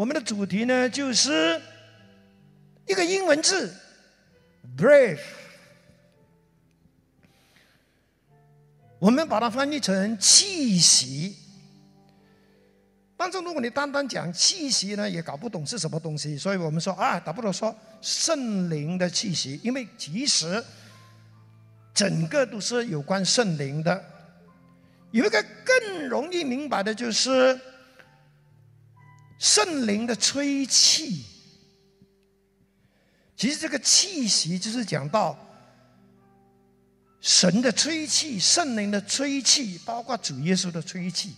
我们的主题呢，就是一个英文字，brave。我们把它翻译成气息。但是如果你单单讲气息呢，也搞不懂是什么东西。所以我们说啊，打不如说圣灵的气息，因为其实整个都是有关圣灵的。有一个更容易明白的就是圣灵的吹气。其实这个气息就是讲到神的吹气、圣灵的吹气，包括主耶稣的吹气。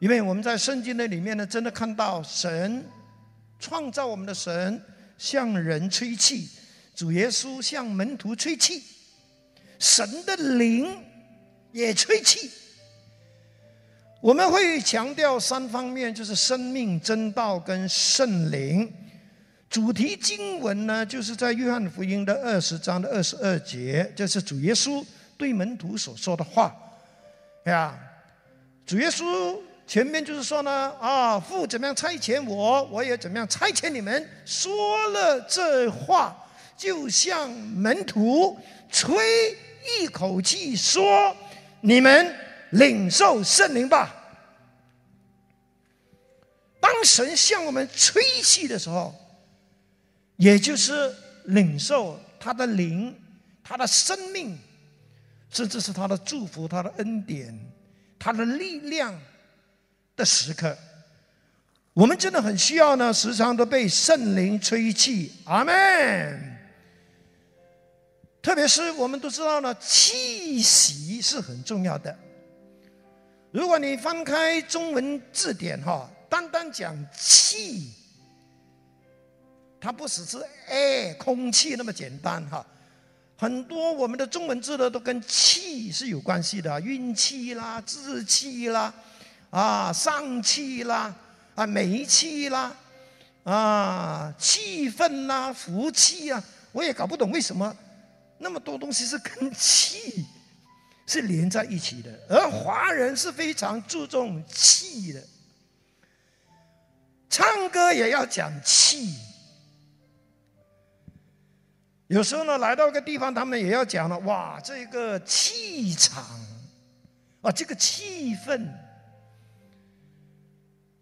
因为我们在圣经的里面呢，真的看到神创造我们的神向人吹气，主耶稣向门徒吹气，神的灵。也吹气，我们会强调三方面，就是生命、真道跟圣灵。主题经文呢，就是在约翰福音的二十章的二十二节，这是主耶稣对门徒所说的话。呀，主耶稣前面就是说呢，啊，父怎么样差遣我，我也怎么样差遣你们。说了这话，就像门徒吹一口气说。你们领受圣灵吧。当神向我们吹气的时候，也就是领受他的灵、他的生命，甚至是他的祝福、他的恩典、他的力量的时刻。我们真的很需要呢，时常都被圣灵吹气。阿门。特别是我们都知道呢，气息是很重要的。如果你翻开中文字典哈，单单讲气，它不只是哎空气那么简单哈。很多我们的中文字呢，都跟气是有关系的，运气啦、志气啦、啊上气啦、啊煤气啦、啊气氛啦、福气啊，我也搞不懂为什么。那么多东西是跟气是连在一起的，而华人是非常注重气的，唱歌也要讲气。有时候呢，来到一个地方，他们也要讲了，哇，这个气场，啊，这个气氛，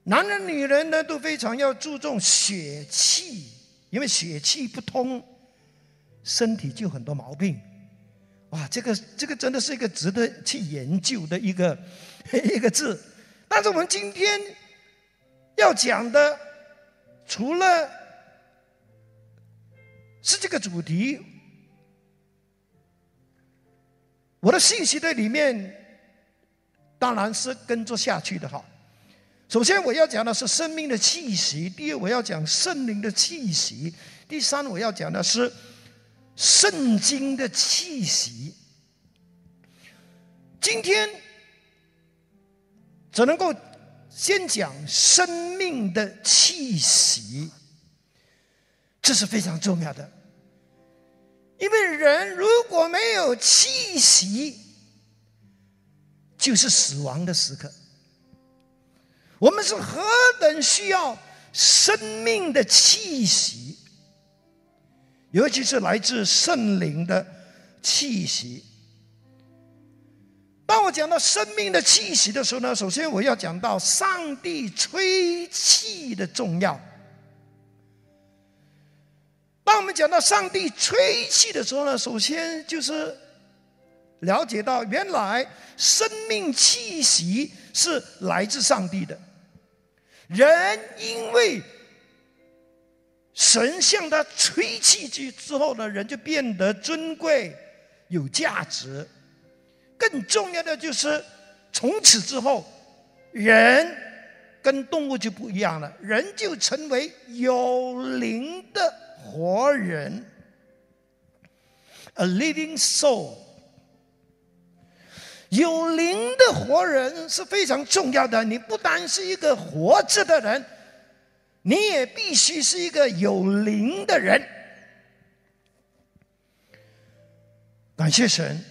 男人女人呢都非常要注重血气，因为血气不通。身体就很多毛病，哇！这个这个真的是一个值得去研究的一个 一个字。但是我们今天要讲的，除了是这个主题，我的信息在里面当然是跟着下去的哈。首先我要讲的是生命的气息，第二我要讲圣灵的气息，第三我要讲的是。圣经的气息，今天只能够先讲生命的气息，这是非常重要的。因为人如果没有气息，就是死亡的时刻。我们是何等需要生命的气息！尤其是来自圣灵的气息。当我讲到生命的气息的时候呢，首先我要讲到上帝吹气的重要。当我们讲到上帝吹气的时候呢，首先就是了解到原来生命气息是来自上帝的。人因为神向他吹气之之后呢，人就变得尊贵、有价值。更重要的就是，从此之后，人跟动物就不一样了，人就成为有灵的活人，a living soul。有灵的活人是非常重要的，你不单是一个活着的人。你也必须是一个有灵的人。感谢神，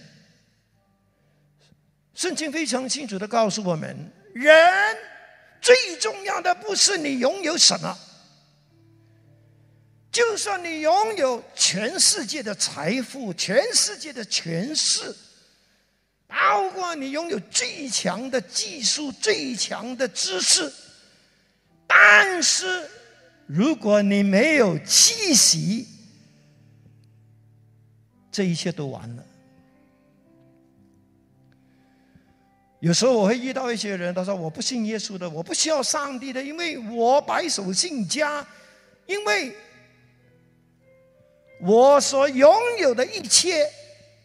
圣经非常清楚的告诉我们：人最重要的不是你拥有什么，就算你拥有全世界的财富、全世界的权势，包括你拥有最强的技术、最强的知识，但是如果你没有气息，这一切都完了。有时候我会遇到一些人，他说：“我不信耶稣的，我不需要上帝的，因为我白手兴家，因为我所拥有的一切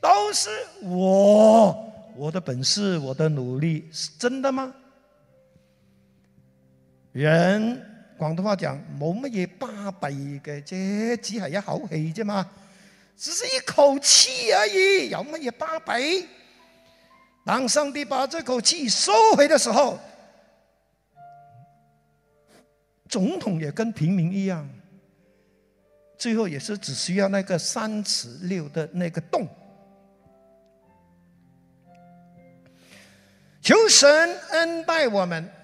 都是我我的本事，我的努力，是真的吗？”人广东话讲冇乜嘢巴闭嘅，这只系一口气啫嘛，只是一口气而已，有乜嘢巴闭？当上帝把这口气收回的时候，总统也跟平民一样，最后也是只需要那个三尺六的那个洞。求神恩待我们。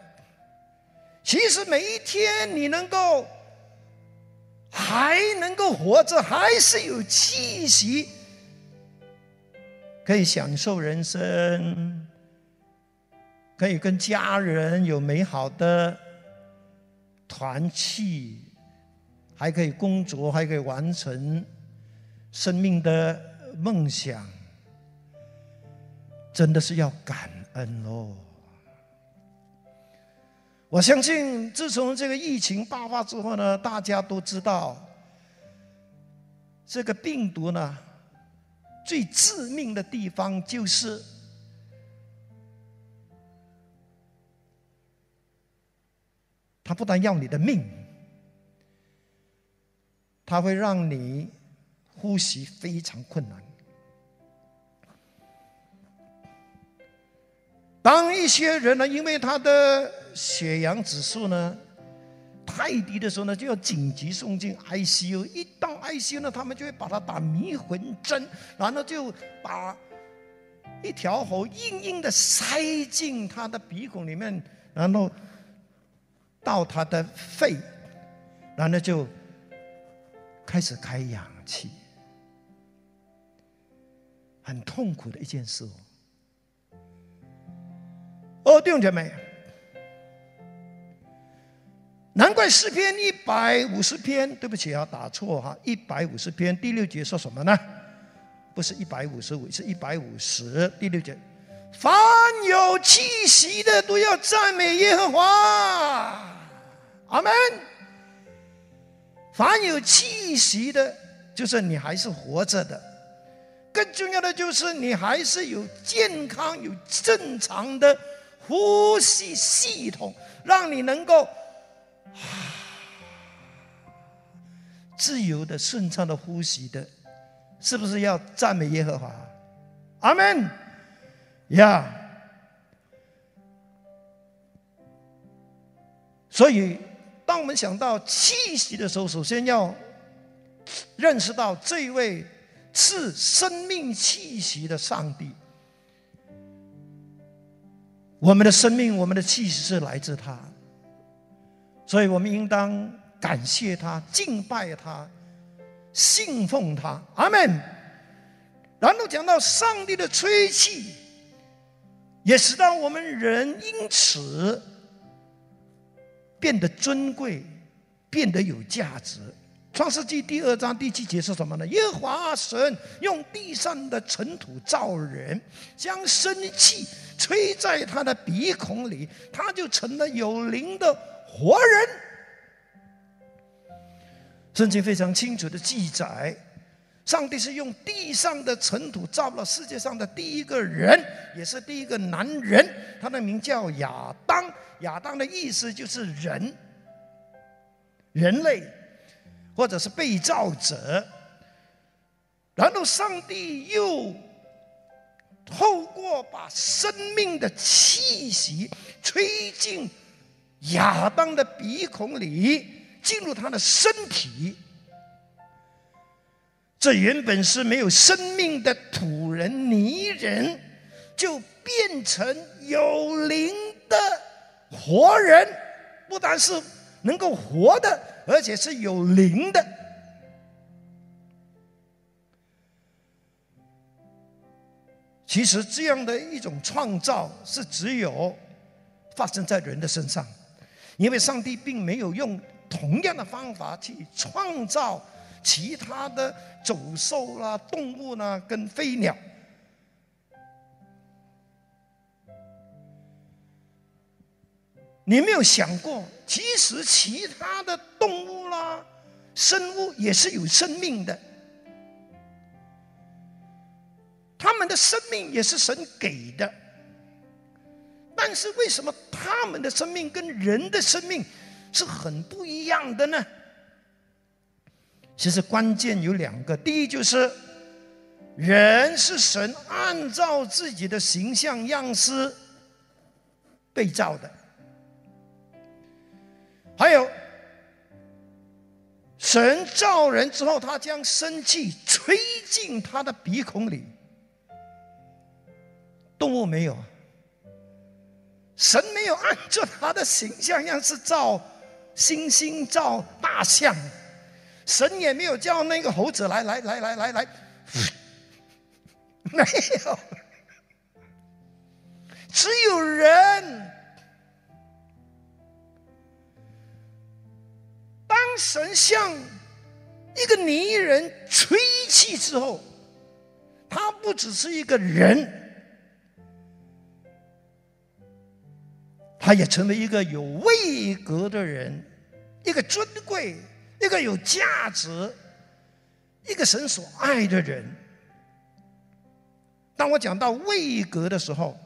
其实每一天你能够还能够活着，还是有气息。可以享受人生，可以跟家人有美好的团契，还可以工作，还可以完成生命的梦想，真的是要感恩哦！我相信，自从这个疫情爆发之后呢，大家都知道这个病毒呢。最致命的地方就是，它不但要你的命，它会让你呼吸非常困难。当一些人呢，因为他的血氧指数呢，太低的时候呢，就要紧急送进 ICU。一到 ICU 呢，他们就会把它打迷魂针，然后就把一条喉硬硬的塞进他的鼻孔里面，然后到他的肺，然后就开始开氧气，很痛苦的一件事哦。哦，弟兄姐妹。难怪诗篇一百五十篇，对不起啊，打错哈，一百五十篇第六节说什么呢？不是一百五十五，是一百五十第六节。凡有气息的都要赞美耶和华，阿门。凡有气息的，就是你还是活着的；更重要的就是你还是有健康、有正常的呼吸系统，让你能够。啊自由的、顺畅的呼吸的，是不是要赞美耶和华？阿门。呀，所以当我们想到气息的时候，首先要认识到这位赐生命气息的上帝。我们的生命、我们的气息是来自他。所以我们应当感谢他、敬拜他、信奉他，阿门。然后讲到上帝的吹气，也使到我们人因此变得尊贵、变得有价值。创世纪第二章第七节是什么呢？耶和华神用地上的尘土造人，将生气吹在他的鼻孔里，他就成了有灵的。活人，圣经非常清楚的记载，上帝是用地上的尘土造了世界上的第一个人，也是第一个男人，他的名叫亚当。亚当的意思就是人，人类，或者是被造者。然后上帝又透过把生命的气息吹进。亚当的鼻孔里进入他的身体，这原本是没有生命的土人泥人，就变成有灵的活人。不但是能够活的，而且是有灵的。其实这样的一种创造是只有发生在人的身上，因为上帝并没有用同样的方法去创造其他的走兽啦、动物啦跟飞鸟。你没有想过，其实其他的动物啦、生物也是有生命的。他们的生命也是神给的，但是为什么他们的生命跟人的生命是很不一样的呢？其实关键有两个，第一就是人是神按照自己的形象样式被造的，还有神造人之后，他将生气吹进他的鼻孔里。动物没有，神没有按照他的形象样式造猩猩、造大象，神也没有叫那个猴子来来来来来来，没有，只有人。当神向一个泥人吹气之后，他不只是一个人。他也成为一个有位格的人，一个尊贵，一个有价值，一个神所爱的人。当我讲到位格的时候，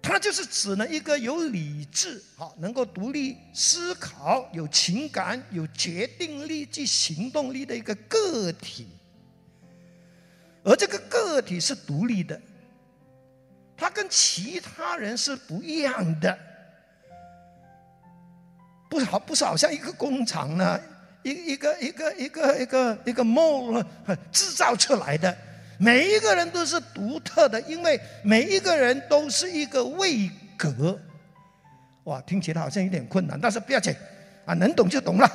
他就是指呢一个有理智、好能够独立思考、有情感、有决定力及行动力的一个个体，而这个个体是独立的。他跟其他人是不一样的，不好不是好像一个工厂呢，一一个一个一个一个一个梦制造出来的，每一个人都是独特的，因为每一个人都是一个位格。哇，听起来好像有点困难，但是不要紧，啊，能懂就懂了。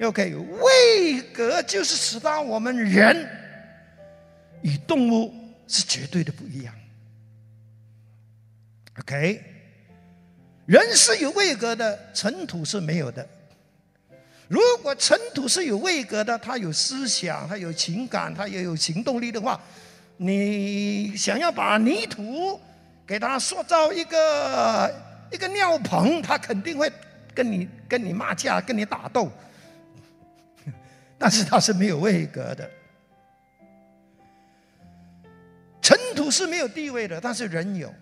OK，位格就是使到我们人与动物是绝对的不一样。OK，人是有位格的，尘土是没有的。如果尘土是有位格的，他有思想，他有情感，他也有行动力的话，你想要把泥土给他塑造一个一个尿盆，他肯定会跟你跟你骂架，跟你打斗。但是他是没有位格的，尘土是没有地位的，但是人有。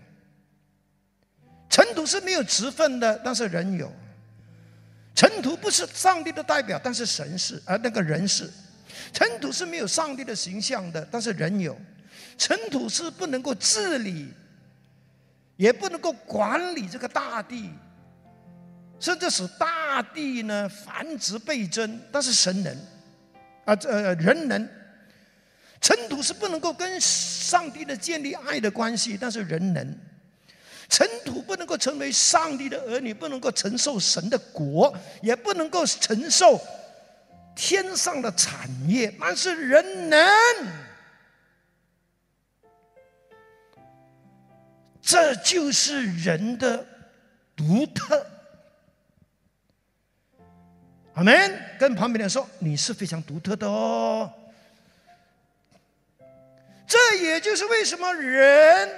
尘土是没有职分的，但是人有。尘土不是上帝的代表，但是神是，而那个人是。尘土是没有上帝的形象的，但是人有。尘土是不能够治理，也不能够管理这个大地，甚至使大地呢繁殖倍增，但是神能，啊，这呃人能。尘土是不能够跟上帝的建立爱的关系，但是人能。尘土不能够成为上帝的儿女，不能够承受神的国，也不能够承受天上的产业。但是人能，这就是人的独特。阿门！跟旁边的人说，你是非常独特的哦。这也就是为什么人。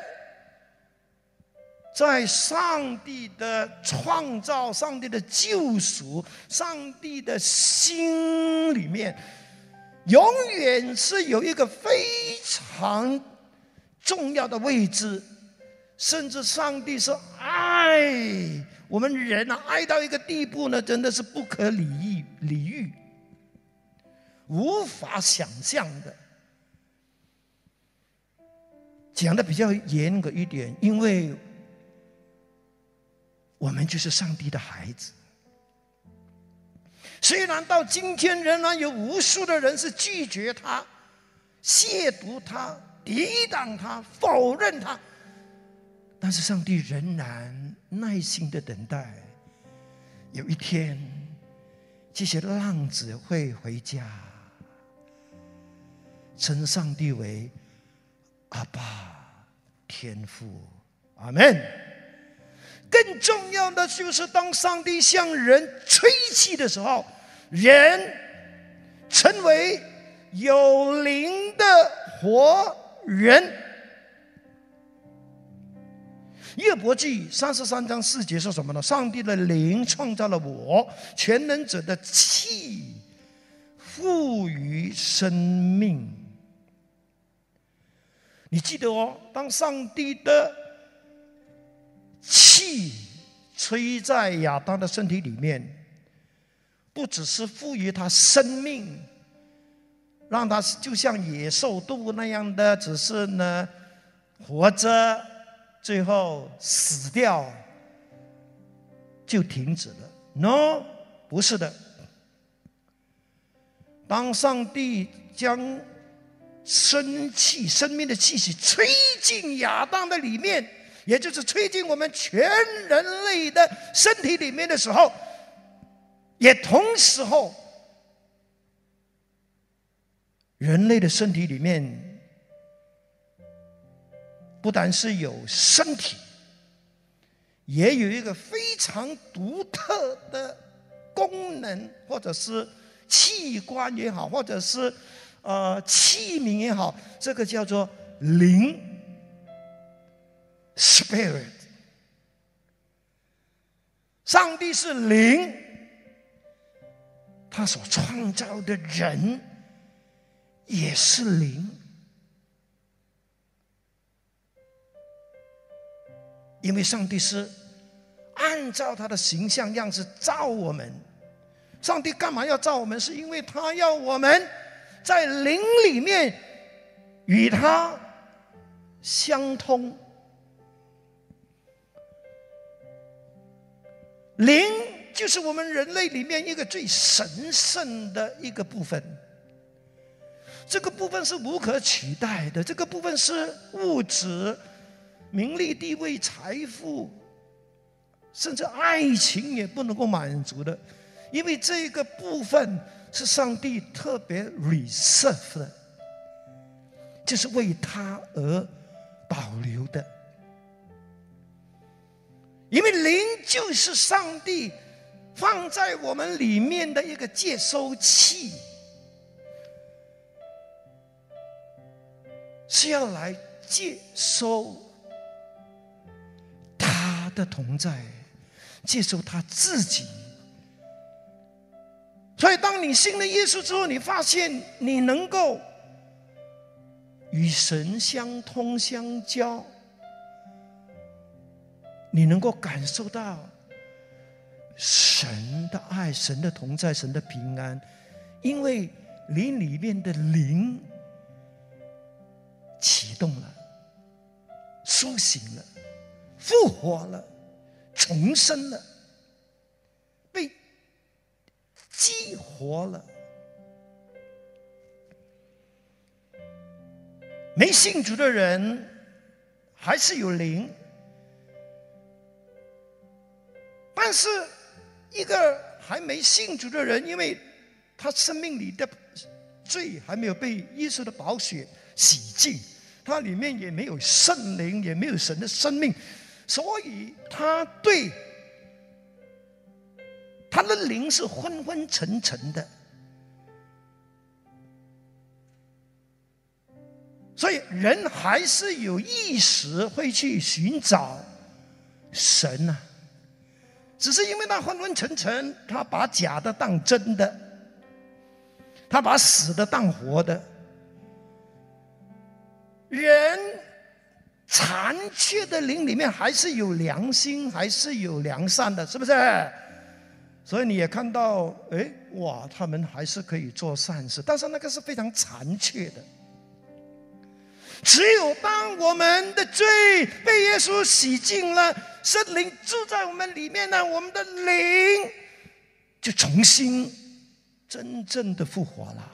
在上帝的创造、上帝的救赎、上帝的心里面，永远是有一个非常重要的位置。甚至上帝是爱我们人啊，爱到一个地步呢，真的是不可理喻、理喻，无法想象的。讲的比较严格一点，因为。我们就是上帝的孩子。虽然到今天仍然有无数的人是拒绝他、亵渎他、抵挡他、否认他，但是上帝仍然耐心的等待，有一天这些浪子会回家，称上帝为阿爸天父，阿门。更重要的就是，当上帝向人吹气的时候，人成为有灵的活人。约伯记三十三章四节说什么呢？上帝的灵创造了我，全能者的气赋予生命。你记得哦，当上帝的气吹在亚当的身体里面，不只是赋予他生命，让他就像野兽动物那样的，只是呢活着。最后死掉就停止了？No，不是的。当上帝将生气、生命的气息吹进亚当的里面，也就是吹进我们全人类的身体里面的时候，也同时候，人类的身体里面。不但是有身体，也有一个非常独特的功能，或者是器官也好，或者是呃器皿也好，这个叫做灵 （spirit）。上帝是灵，他所创造的人也是灵。因为上帝是按照他的形象样式造我们，上帝干嘛要造我们？是因为他要我们在灵里面与他相通。灵就是我们人类里面一个最神圣的一个部分，这个部分是无可取代的，这个部分是物质。名利、地位、财富，甚至爱情也不能够满足的，因为这个部分是上帝特别 reserve 的，就是为他而保留的。因为灵就是上帝放在我们里面的一个接收器，是要来接收他。的同在，接受他自己。所以，当你信了耶稣之后，你发现你能够与神相通相交，你能够感受到神的爱、神的同在、神的平安，因为你里面的灵启动了，苏醒了。复活了，重生了，被激活了。没信主的人还是有灵，但是一个还没信主的人，因为他生命里的罪还没有被耶稣的宝血洗净，他里面也没有圣灵，也没有神的生命。所以他对他的灵是昏昏沉沉的，所以人还是有意识会去寻找神呐，只是因为他昏昏沉沉，他把假的当真的，他把死的当活的，人。残缺的灵里面还是有良心，还是有良善的，是不是？所以你也看到，哎，哇，他们还是可以做善事，但是那个是非常残缺的。只有当我们的罪被耶稣洗净了，圣灵住在我们里面呢，我们的灵就重新真正的复活了。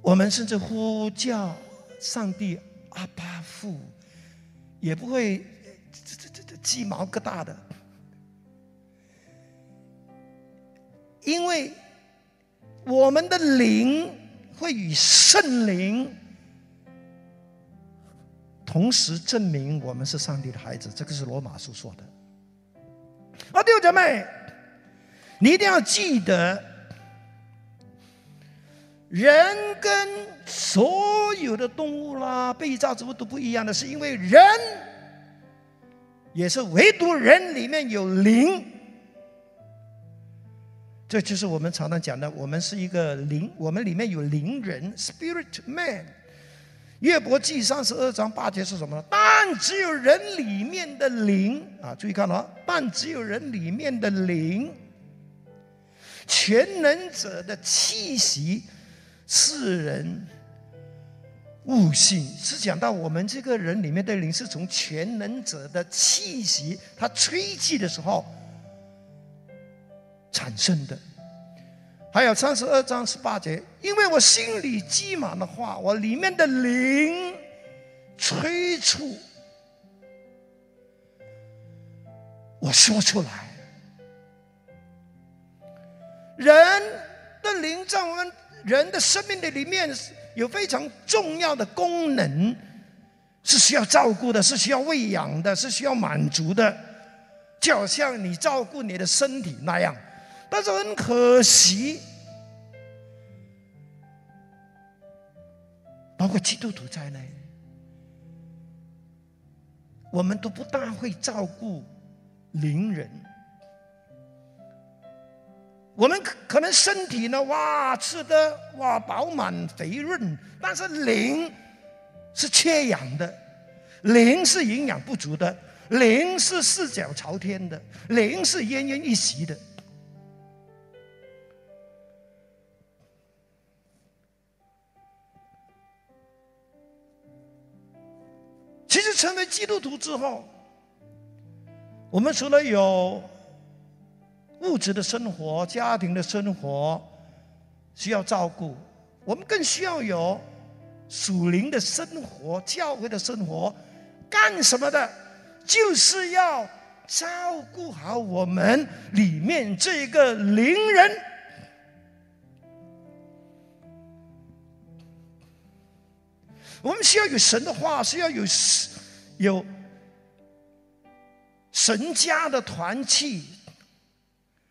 我们甚至呼叫上帝阿巴父，也不会这这这这鸡毛疙瘩的，因为我们的灵会与圣灵同时证明我们是上帝的孩子，这个是罗马书说的。啊，弟兄姐妹，你一定要记得，人跟所有的动物啦、被造植物都不一样的是，因为人也是唯独人里面有灵，这就是我们常常讲的，我们是一个灵，我们里面有灵人 （spirit man）。约伯记三十二章八节是什么呢？但只有人里面的灵啊，注意看了，但只有人里面的灵，全能者的气息，是人悟性，是讲到我们这个人里面的灵是从全能者的气息，他吹气的时候产生的。还有三十二章十八节，因为我心里积满了话，我里面的灵催促我说出来。人的灵在我们人的生命的里面有非常重要的功能，是需要照顾的，是需要喂养的，是需要满足的，就好像你照顾你的身体那样。但是很可惜，包括基督徒在内，我们都不大会照顾邻人。我们可可能身体呢，哇，吃的哇饱满肥润，但是灵是缺氧的，灵是营养不足的，灵是四脚朝天的，灵是奄奄一息的。基督徒之后，我们除了有物质的生活、家庭的生活需要照顾，我们更需要有属灵的生活、教会的生活。干什么的？就是要照顾好我们里面这个灵人。我们需要有神的话，需要有有神家的团契。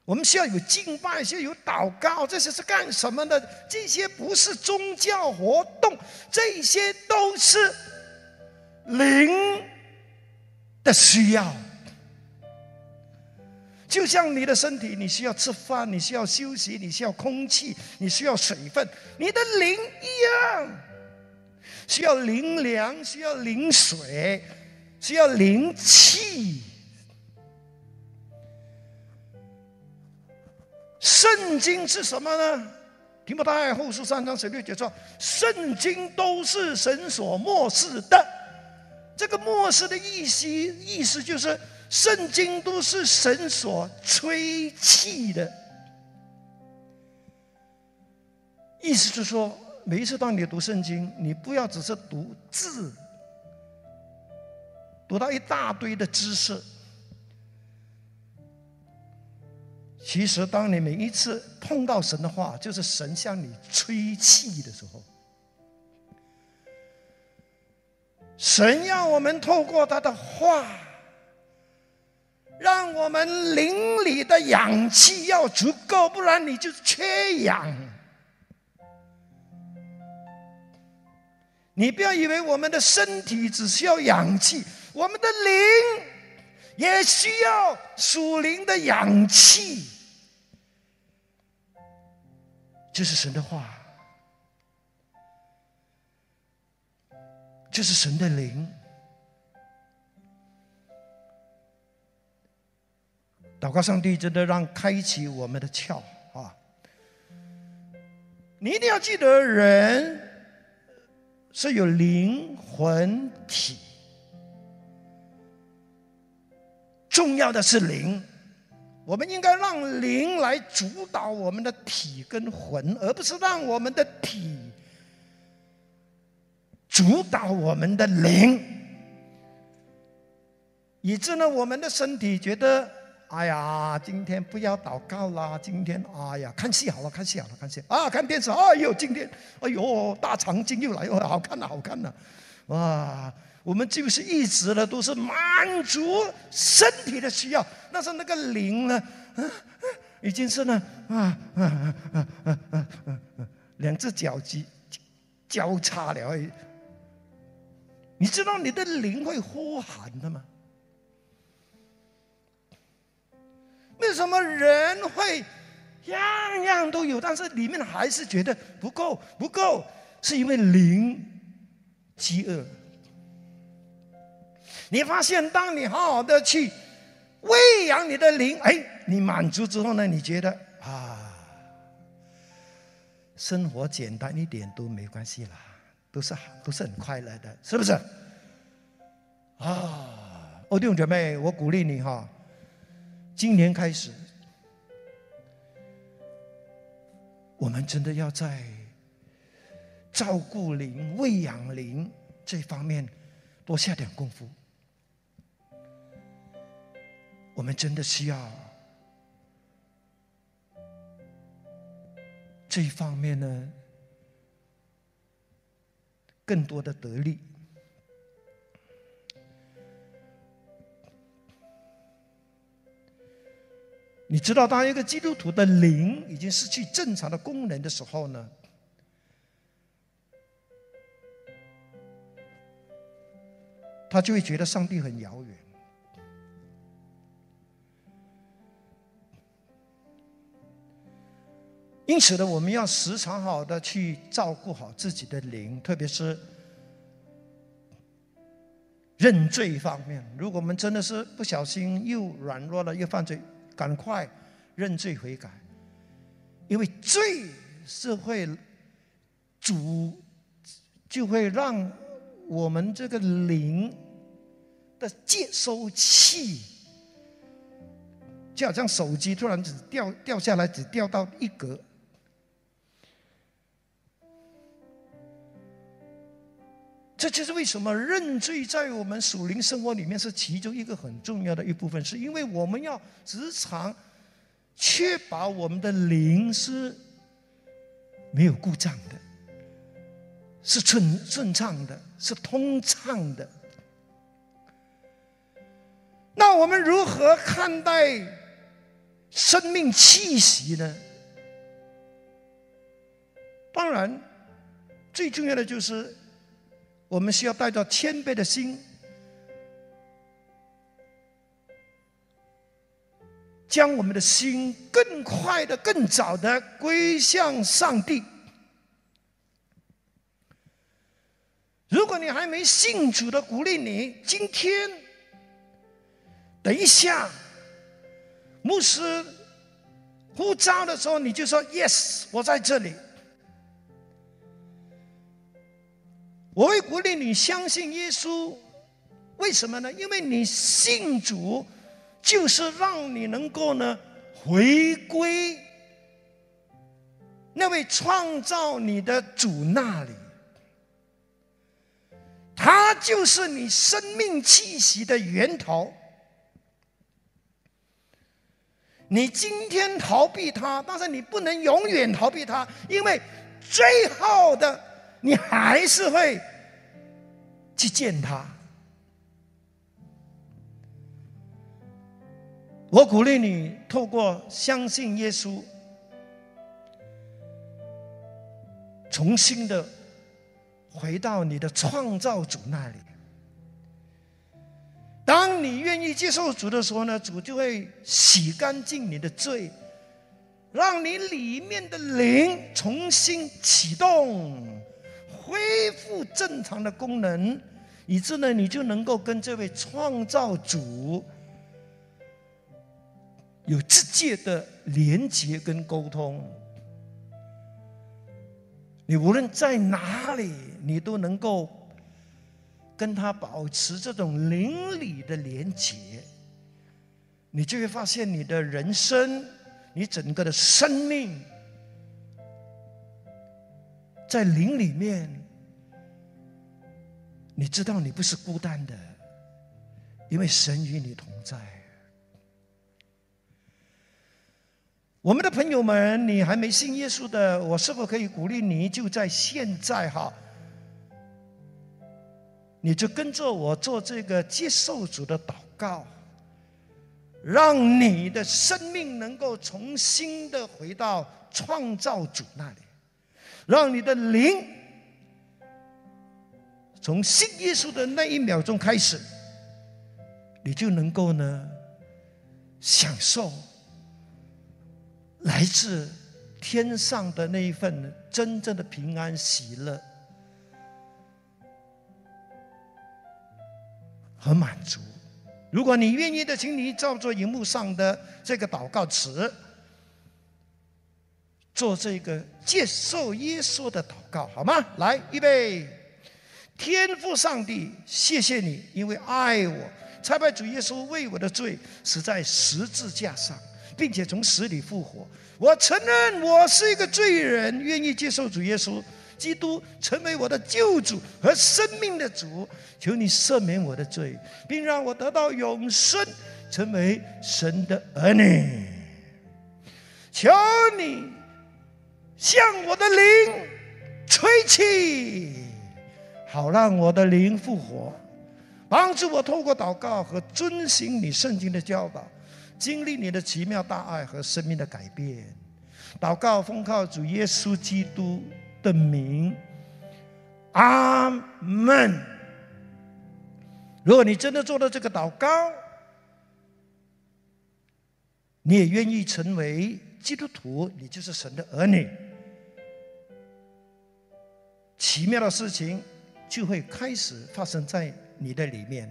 我们需要有敬拜，需要有祷告，这些是干什么的？这些不是宗教活动，这些都是灵的需要。就像你的身体，你需要吃饭，你需要休息，你需要空气，你需要水分，你的灵一样。需要灵粮，需要灵水，需要灵气。圣经是什么呢？提摩太后书三章十六节说：“圣经都是神所漠视的。”这个漠视的意思，意思就是圣经都是神所吹气的。意思是说。每一次当你读圣经，你不要只是读字，读到一大堆的知识。其实，当你每一次碰到神的话，就是神向你吹气的时候。神要我们透过他的话，让我们灵里的氧气要足够，不然你就缺氧。你不要以为我们的身体只需要氧气，我们的灵也需要属灵的氧气。这是神的话，这是神的灵。祷告上帝，真的让开启我们的窍啊！你一定要记得人。是有灵魂体，重要的是灵。我们应该让灵来主导我们的体跟魂，而不是让我们的体主导我们的灵。以致呢，我们的身体觉得，哎呀，今天不要祷告啦，今天，哎呀，看戏好了，看戏好了，看戏啊，看电视，哎呦，今天，哎呦，大长今又来了，好看了，好看了，哇，我们就是一直呢都是满足身体的需要，但是那个灵呢，已经是呢，啊啊啊啊啊啊，两只脚趾交叉了而已，你知道你的灵会呼喊的吗？为什么人会样样都有，但是里面还是觉得不够不够？是因为灵饥饿。你发现，当你好好的去喂养你的灵，哎，你满足之后呢？你觉得啊，生活简单一点都没关系啦，都是都是很快乐的，是不是？啊，弟兄姐妹，我鼓励你哈。今年开始，我们真的要在照顾灵、喂养灵这方面多下点功夫。我们真的需要这一方面呢，更多的得力。你知道，当一个基督徒的灵已经失去正常的功能的时候呢，他就会觉得上帝很遥远。因此呢，我们要时常好的去照顾好自己的灵，特别是认罪方面。如果我们真的是不小心又软弱了，又犯罪。赶快认罪悔改，因为罪是会主就会让我们这个灵的接收器，就好像手机突然只掉掉下来，只掉到一格。这就是为什么认罪在我们属灵生活里面是其中一个很重要的一部分，是因为我们要时常确保我们的灵是没有故障的，是顺顺畅的，是通畅的。那我们如何看待生命气息呢？当然，最重要的就是。我们需要带着谦卑的心，将我们的心更快的、更早的归向上帝。如果你还没信主的，鼓励你今天，等一下，牧师呼召的时候，你就说 “Yes，我在这里”。我会鼓励你相信耶稣，为什么呢？因为你信主，就是让你能够呢回归那位创造你的主那里，他就是你生命气息的源头。你今天逃避他，但是你不能永远逃避他，因为最后的。你还是会去见他。我鼓励你透过相信耶稣，重新的回到你的创造主那里。当你愿意接受主的时候呢，主就会洗干净你的罪，让你里面的灵重新启动。恢复正常的功能，以致呢，你就能够跟这位创造主有直接的连接跟沟通。你无论在哪里，你都能够跟他保持这种邻里的连接，你就会发现你的人生，你整个的生命。在灵里面，你知道你不是孤单的，因为神与你同在。我们的朋友们，你还没信耶稣的，我是否可以鼓励你，就在现在哈，你就跟着我做这个接受主的祷告，让你的生命能够重新的回到创造主那里，让你的灵从信耶稣的那一秒钟开始，你就能够呢享受。来自天上的那一份真正的平安喜乐和满足。如果你愿意的，请你照做荧幕上的这个祷告词，做这个接受耶稣的祷告，好吗？来，预备！天父上帝，谢谢你，因为爱我，才把主耶稣为我的罪死在十字架上。并且从死里复活。我承认我是一个罪人，愿意接受主耶稣基督成为我的救主和生命的主。求你赦免我的罪，并让我得到永生，成为神的儿女。求你向我的灵吹气，好让我的灵复活，帮助我透过祷告和遵行你圣经的教导。经历你的奇妙大爱和生命的改变，祷告奉靠主耶稣基督的名，阿门。如果你真的做了这个祷告，你也愿意成为基督徒，你就是神的儿女，奇妙的事情就会开始发生在你的里面。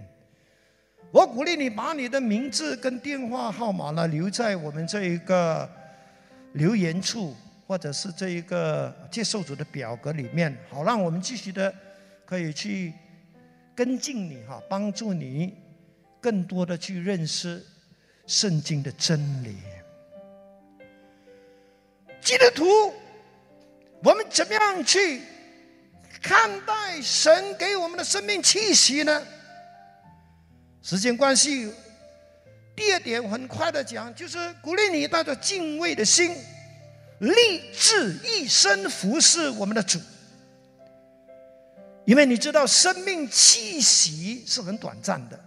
我鼓励你把你的名字跟电话号码呢留在我们这一个留言处，或者是这一个接受组的表格里面，好让我们继续的可以去跟进你哈，帮助你更多的去认识圣经的真理。基督徒，我们怎么样去看待神给我们的生命气息呢？时间关系，第二点很快的讲，就是鼓励你带着敬畏的心，立志一生服侍我们的主。因为你知道，生命气息是很短暂的，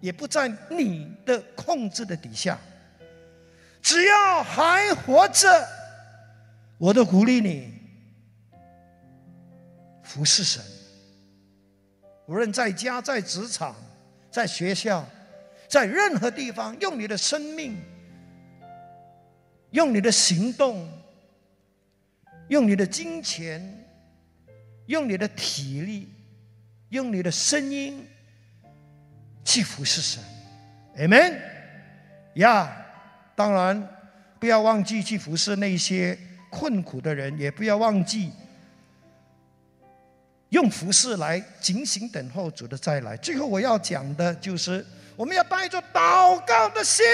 也不在你的控制的底下。只要还活着，我都鼓励你服侍神，无论在家在职场。在学校，在任何地方，用你的生命，用你的行动，用你的金钱，用你的体力，用你的声音，去服侍神，Amen。呀，当然不要忘记去服侍那些困苦的人，也不要忘记。用服饰来警醒等候主的再来。最后我要讲的就是，我们要带着祷告的心，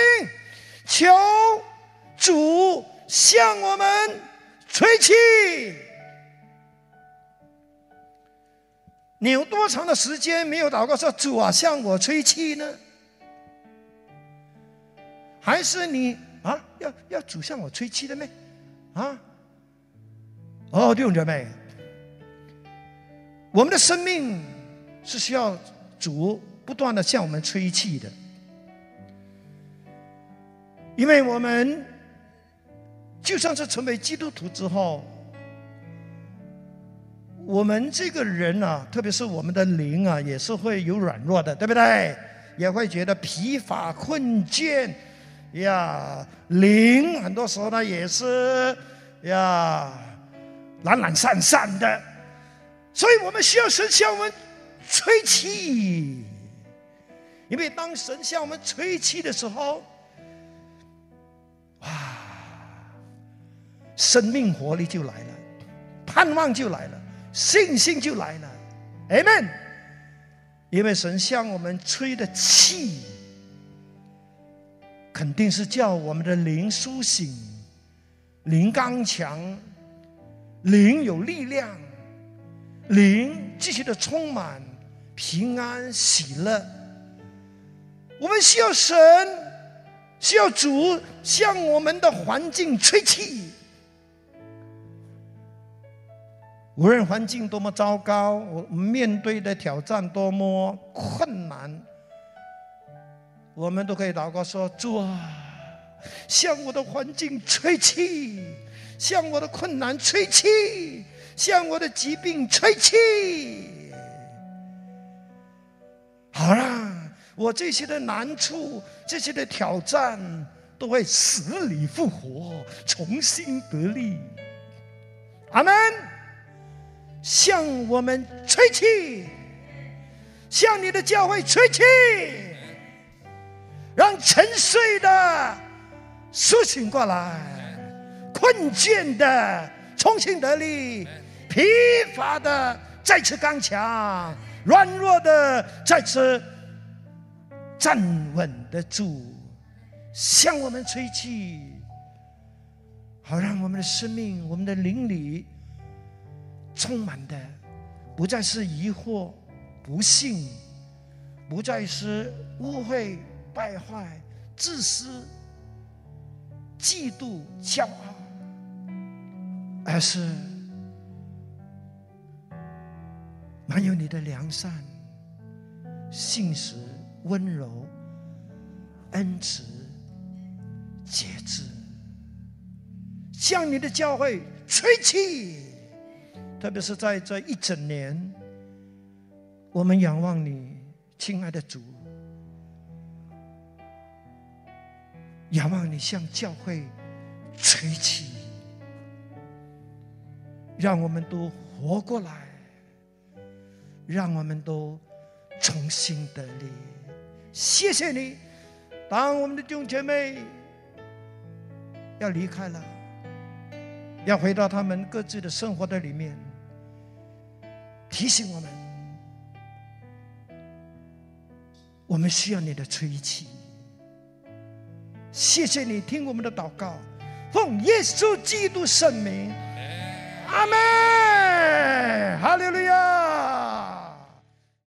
求主向我们吹气。你有多长的时间没有祷告说主啊向我吹气呢？还是你啊要要主向我吹气的咩？啊？哦，弟兄姐妹。我们的生命是需要主不断的向我们吹气的，因为我们就算是成为基督徒之后，我们这个人啊，特别是我们的灵啊，也是会有软弱的，对不对？也会觉得疲乏困倦呀，灵很多时候呢也是呀懒懒散散的。所以我们需要神向我们吹气，因为当神向我们吹气的时候，哇，生命活力就来了，盼望就来了，信心就来了，Amen。因为神向我们吹的气，肯定是叫我们的灵苏醒，灵刚强，灵有力量。灵继续的充满平安喜乐，我们需要神，需要主向我们的环境吹气。无论环境多么糟糕，我面对的挑战多么困难，我们都可以祷告说：“主啊，向我的环境吹气，向我的困难吹气，向我的疾病吹气，好啦，我这些的难处，这些的挑战，都会死里复活，重新得力。”阿门。向我们吹气，向你的教会吹气，让沉睡的苏醒过来，困倦的重新得力，疲乏的再次刚强，软弱的再次站稳得住。向我们吹气，好让我们的生命，我们的灵里。充满的不再是疑惑、不幸，不再是误会、败坏、自私、嫉妒、骄傲，而是还有你的良善、信实、温柔、恩慈、节制，向你的教会吹气。特别是在这一整年，我们仰望你，亲爱的主，仰望你向教会吹气，让我们都活过来，让我们都重新得力。谢谢你，当我们的弟兄姐妹要离开了，要回到他们各自的生活的里面。提醒我们，我们需要你的吹气。谢谢你听我们的祷告，奉耶稣基督圣名，阿门，哈利路亚。